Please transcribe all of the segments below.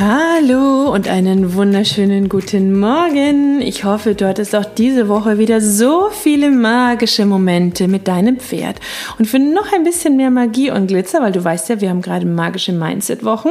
Hallo und einen wunderschönen guten Morgen. Ich hoffe, du hattest auch diese Woche wieder so viele magische Momente mit deinem Pferd. Und für noch ein bisschen mehr Magie und Glitzer, weil du weißt ja, wir haben gerade magische Mindset-Wochen.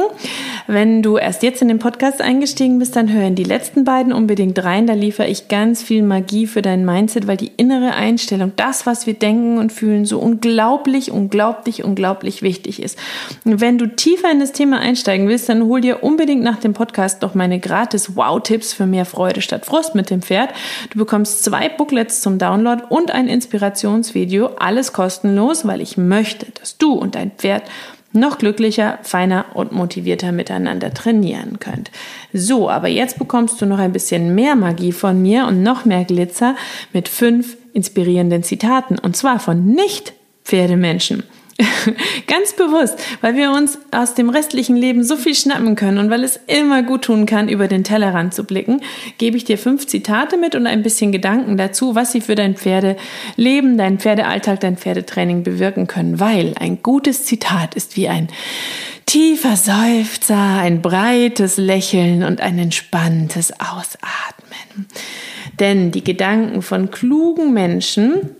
Wenn du erst jetzt in den Podcast eingestiegen bist, dann hören die letzten beiden unbedingt rein. Da liefere ich ganz viel Magie für dein Mindset, weil die innere Einstellung, das, was wir denken und fühlen, so unglaublich, unglaublich, unglaublich wichtig ist. Und wenn du tiefer in das Thema einsteigen willst, dann hol dir unbedingt unbedingt nach dem Podcast noch meine gratis Wow-Tipps für mehr Freude statt Frust mit dem Pferd. Du bekommst zwei Booklets zum Download und ein Inspirationsvideo. Alles kostenlos, weil ich möchte, dass du und dein Pferd noch glücklicher, feiner und motivierter miteinander trainieren könnt. So, aber jetzt bekommst du noch ein bisschen mehr Magie von mir und noch mehr Glitzer mit fünf inspirierenden Zitaten und zwar von nicht Pferdemenschen. Ganz bewusst, weil wir uns aus dem restlichen Leben so viel schnappen können und weil es immer gut tun kann, über den Tellerrand zu blicken, gebe ich dir fünf Zitate mit und ein bisschen Gedanken dazu, was sie für dein Pferdeleben, deinen Pferdealltag, dein Pferdetraining bewirken können. Weil ein gutes Zitat ist wie ein tiefer Seufzer, ein breites Lächeln und ein entspanntes Ausatmen. Denn die Gedanken von klugen Menschen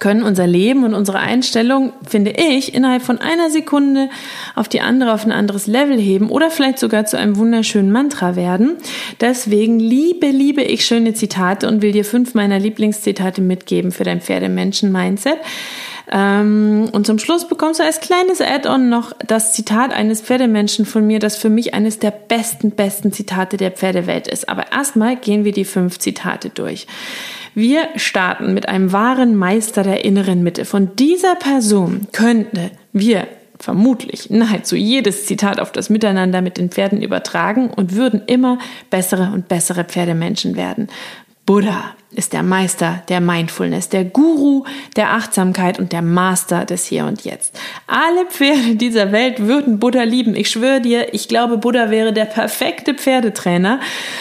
können unser Leben und unsere Einstellung, finde ich, innerhalb von einer Sekunde auf die andere, auf ein anderes Level heben oder vielleicht sogar zu einem wunderschönen Mantra werden. Deswegen liebe, liebe ich schöne Zitate und will dir fünf meiner Lieblingszitate mitgeben für dein Pferdemenschen-Mindset. Ähm, und zum Schluss bekommst du als kleines Add-on noch das Zitat eines Pferdemenschen von mir, das für mich eines der besten, besten Zitate der Pferdewelt ist. Aber erstmal gehen wir die fünf Zitate durch. Wir starten mit einem wahren Meister der inneren Mitte. Von dieser Person könnte wir vermutlich nahezu jedes Zitat auf das Miteinander mit den Pferden übertragen und würden immer bessere und bessere Pferdemenschen werden. Buddha ist der Meister der Mindfulness, der Guru der Achtsamkeit und der Master des Hier und Jetzt. Alle Pferde dieser Welt würden Buddha lieben. Ich schwöre dir, ich glaube, Buddha wäre der perfekte Pferdetrainer,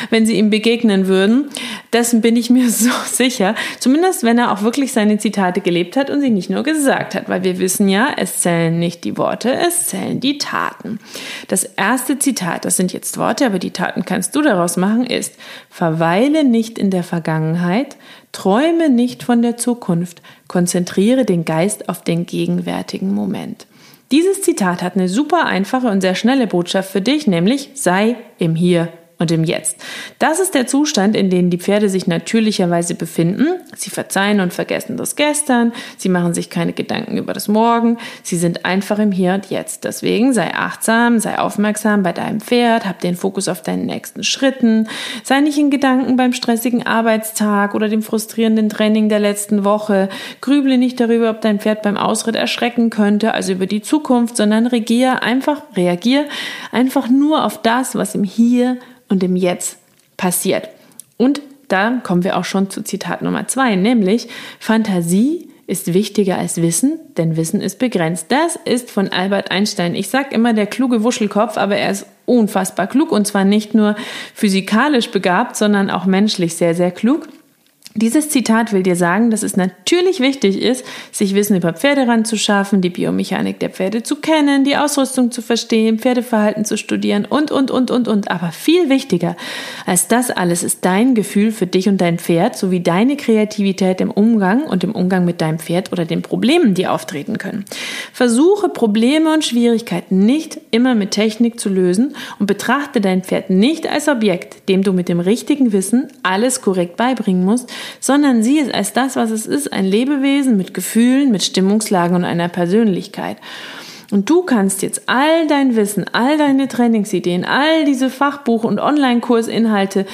wenn sie ihm begegnen würden. Dessen bin ich mir so sicher. Zumindest, wenn er auch wirklich seine Zitate gelebt hat und sie nicht nur gesagt hat, weil wir wissen ja, es zählen nicht die Worte, es zählen die Taten. Das erste Zitat, das sind jetzt Worte, aber die Taten kannst du daraus machen, ist, verweile nicht in der Vergangenheit, Vergangenheit, träume nicht von der Zukunft, konzentriere den Geist auf den gegenwärtigen Moment. Dieses Zitat hat eine super einfache und sehr schnelle Botschaft für dich, nämlich sei im Hier und im Jetzt. Das ist der Zustand, in dem die Pferde sich natürlicherweise befinden. Sie verzeihen und vergessen das Gestern, sie machen sich keine Gedanken über das Morgen, sie sind einfach im Hier und Jetzt. Deswegen sei achtsam, sei aufmerksam bei deinem Pferd, hab den Fokus auf deinen nächsten Schritten, sei nicht in Gedanken beim stressigen Arbeitstag oder dem frustrierenden Training der letzten Woche, grüble nicht darüber, ob dein Pferd beim Ausritt erschrecken könnte, also über die Zukunft, sondern reagier einfach, reagier einfach nur auf das, was im Hier und im Jetzt passiert. Und da kommen wir auch schon zu Zitat Nummer zwei, nämlich Fantasie ist wichtiger als Wissen, denn Wissen ist begrenzt. Das ist von Albert Einstein. Ich sage immer der kluge Wuschelkopf, aber er ist unfassbar klug und zwar nicht nur physikalisch begabt, sondern auch menschlich sehr, sehr klug. Dieses Zitat will dir sagen, dass es natürlich wichtig ist, sich Wissen über Pferde ranzuschaffen, die Biomechanik der Pferde zu kennen, die Ausrüstung zu verstehen, Pferdeverhalten zu studieren und, und, und, und, und. Aber viel wichtiger als das alles ist dein Gefühl für dich und dein Pferd sowie deine Kreativität im Umgang und im Umgang mit deinem Pferd oder den Problemen, die auftreten können. Versuche Probleme und Schwierigkeiten nicht immer mit Technik zu lösen und betrachte dein Pferd nicht als Objekt, dem du mit dem richtigen Wissen alles korrekt beibringen musst, sondern sieh es als das, was es ist, ein Lebewesen mit Gefühlen, mit Stimmungslagen und einer Persönlichkeit. Und du kannst jetzt all dein Wissen, all deine Trainingsideen, all diese Fachbuch- und Online-Kursinhalte,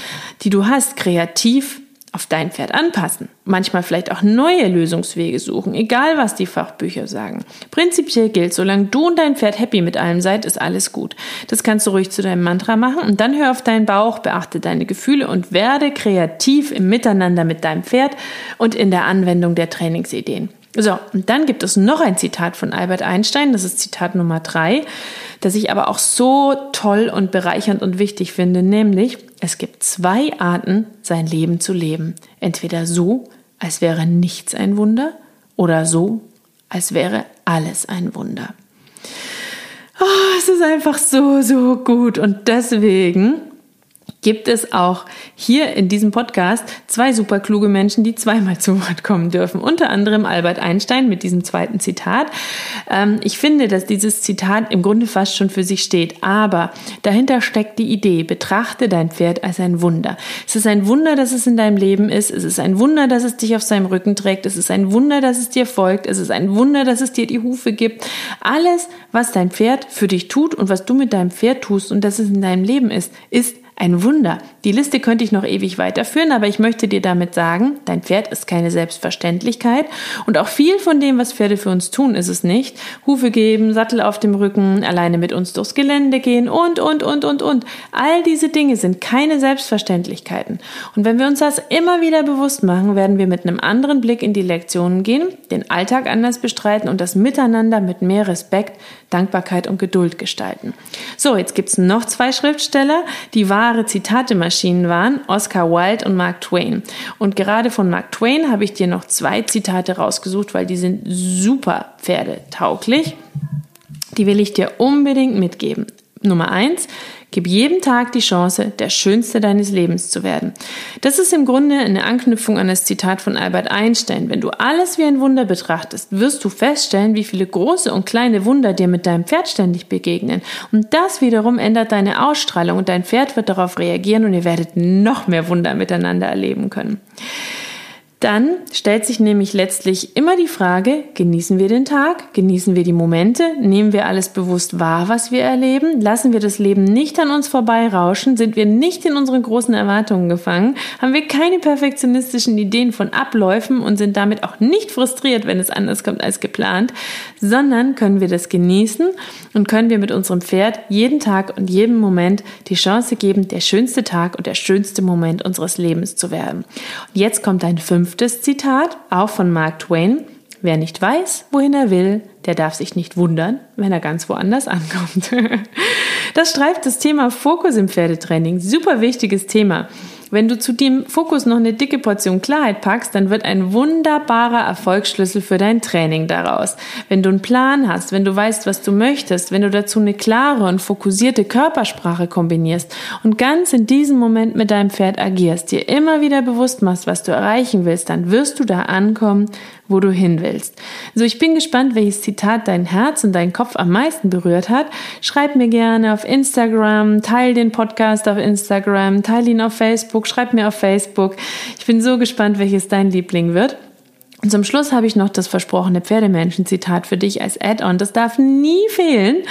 die du hast, kreativ auf dein Pferd anpassen. Manchmal vielleicht auch neue Lösungswege suchen, egal was die Fachbücher sagen. Prinzipiell gilt, solange du und dein Pferd happy mit allem seid, ist alles gut. Das kannst du ruhig zu deinem Mantra machen und dann hör auf deinen Bauch, beachte deine Gefühle und werde kreativ im Miteinander mit deinem Pferd und in der Anwendung der Trainingsideen. So, und dann gibt es noch ein Zitat von Albert Einstein, das ist Zitat Nummer drei, das ich aber auch so toll und bereichernd und wichtig finde, nämlich, es gibt zwei Arten, sein Leben zu leben. Entweder so, als wäre nichts ein Wunder, oder so, als wäre alles ein Wunder. Oh, es ist einfach so, so gut und deswegen gibt es auch hier in diesem Podcast zwei super kluge Menschen, die zweimal zu Wort kommen dürfen. Unter anderem Albert Einstein mit diesem zweiten Zitat. Ähm, ich finde, dass dieses Zitat im Grunde fast schon für sich steht, aber dahinter steckt die Idee, betrachte dein Pferd als ein Wunder. Es ist ein Wunder, dass es in deinem Leben ist. Es ist ein Wunder, dass es dich auf seinem Rücken trägt. Es ist ein Wunder, dass es dir folgt. Es ist ein Wunder, dass es dir die Hufe gibt. Alles, was dein Pferd für dich tut und was du mit deinem Pferd tust und dass es in deinem Leben ist, ist ein Wunder. Die Liste könnte ich noch ewig weiterführen, aber ich möchte dir damit sagen, dein Pferd ist keine Selbstverständlichkeit und auch viel von dem, was Pferde für uns tun, ist es nicht. Hufe geben, Sattel auf dem Rücken, alleine mit uns durchs Gelände gehen und, und, und, und, und. All diese Dinge sind keine Selbstverständlichkeiten. Und wenn wir uns das immer wieder bewusst machen, werden wir mit einem anderen Blick in die Lektionen gehen, den Alltag anders bestreiten und das Miteinander mit mehr Respekt, Dankbarkeit und Geduld gestalten. So, jetzt gibt's noch zwei Schriftsteller, die wahr wahre Zitatemaschinen waren, Oscar Wilde und Mark Twain. Und gerade von Mark Twain habe ich dir noch zwei Zitate rausgesucht, weil die sind super pferdetauglich. Die will ich dir unbedingt mitgeben. Nummer eins, Gib jedem Tag die Chance, der Schönste deines Lebens zu werden. Das ist im Grunde eine Anknüpfung an das Zitat von Albert Einstein. Wenn du alles wie ein Wunder betrachtest, wirst du feststellen, wie viele große und kleine Wunder dir mit deinem Pferd ständig begegnen. Und das wiederum ändert deine Ausstrahlung und dein Pferd wird darauf reagieren und ihr werdet noch mehr Wunder miteinander erleben können. Dann stellt sich nämlich letztlich immer die Frage, genießen wir den Tag, genießen wir die Momente, nehmen wir alles bewusst wahr, was wir erleben, lassen wir das Leben nicht an uns vorbeirauschen, sind wir nicht in unseren großen Erwartungen gefangen, haben wir keine perfektionistischen Ideen von Abläufen und sind damit auch nicht frustriert, wenn es anders kommt als geplant, sondern können wir das genießen und können wir mit unserem Pferd jeden Tag und jedem Moment die Chance geben, der schönste Tag und der schönste Moment unseres Lebens zu werden. Und jetzt kommt ein fünf Fünftes Zitat, auch von Mark Twain. Wer nicht weiß, wohin er will, der darf sich nicht wundern, wenn er ganz woanders ankommt. Das streift das Thema Fokus im Pferdetraining. Super wichtiges Thema. Wenn du zu dem Fokus noch eine dicke Portion Klarheit packst, dann wird ein wunderbarer Erfolgsschlüssel für dein Training daraus. Wenn du einen Plan hast, wenn du weißt, was du möchtest, wenn du dazu eine klare und fokussierte Körpersprache kombinierst und ganz in diesem Moment mit deinem Pferd agierst, dir immer wieder bewusst machst, was du erreichen willst, dann wirst du da ankommen, wo du hin willst. So, ich bin gespannt, welches Zitat dein Herz und dein Kopf am meisten berührt hat. Schreib mir gerne auf Instagram, teil den Podcast auf Instagram, teil ihn auf Facebook, schreib mir auf Facebook. Ich bin so gespannt, welches dein Liebling wird. Und zum Schluss habe ich noch das versprochene Pferdemenschen-Zitat für dich als Add-on. Das darf nie fehlen.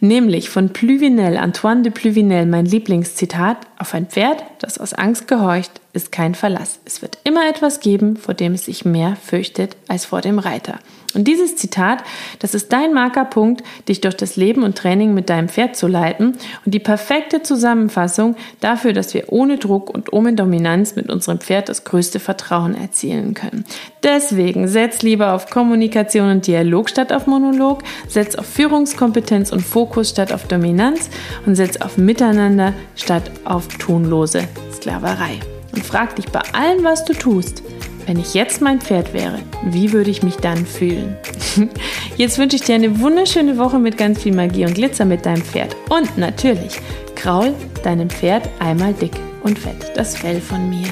Nämlich von Pluvinel, Antoine de Pluvinel, mein Lieblingszitat, auf ein Pferd, das aus Angst gehorcht, ist kein Verlass. Es wird immer etwas geben, vor dem es sich mehr fürchtet als vor dem Reiter. Und dieses Zitat, das ist dein Markerpunkt, dich durch das Leben und Training mit deinem Pferd zu leiten und die perfekte Zusammenfassung dafür, dass wir ohne Druck und ohne Dominanz mit unserem Pferd das größte Vertrauen erzielen können. Deswegen setz lieber auf Kommunikation und Dialog statt auf Monolog, setz auf Führungskompetenz und Fokus statt auf Dominanz und setz auf Miteinander statt auf tunlose Sklaverei. Und frag dich bei allem, was du tust, wenn ich jetzt mein Pferd wäre, wie würde ich mich dann fühlen? Jetzt wünsche ich dir eine wunderschöne Woche mit ganz viel Magie und Glitzer mit deinem Pferd. Und natürlich, kraul deinem Pferd einmal dick und fett das Fell von mir.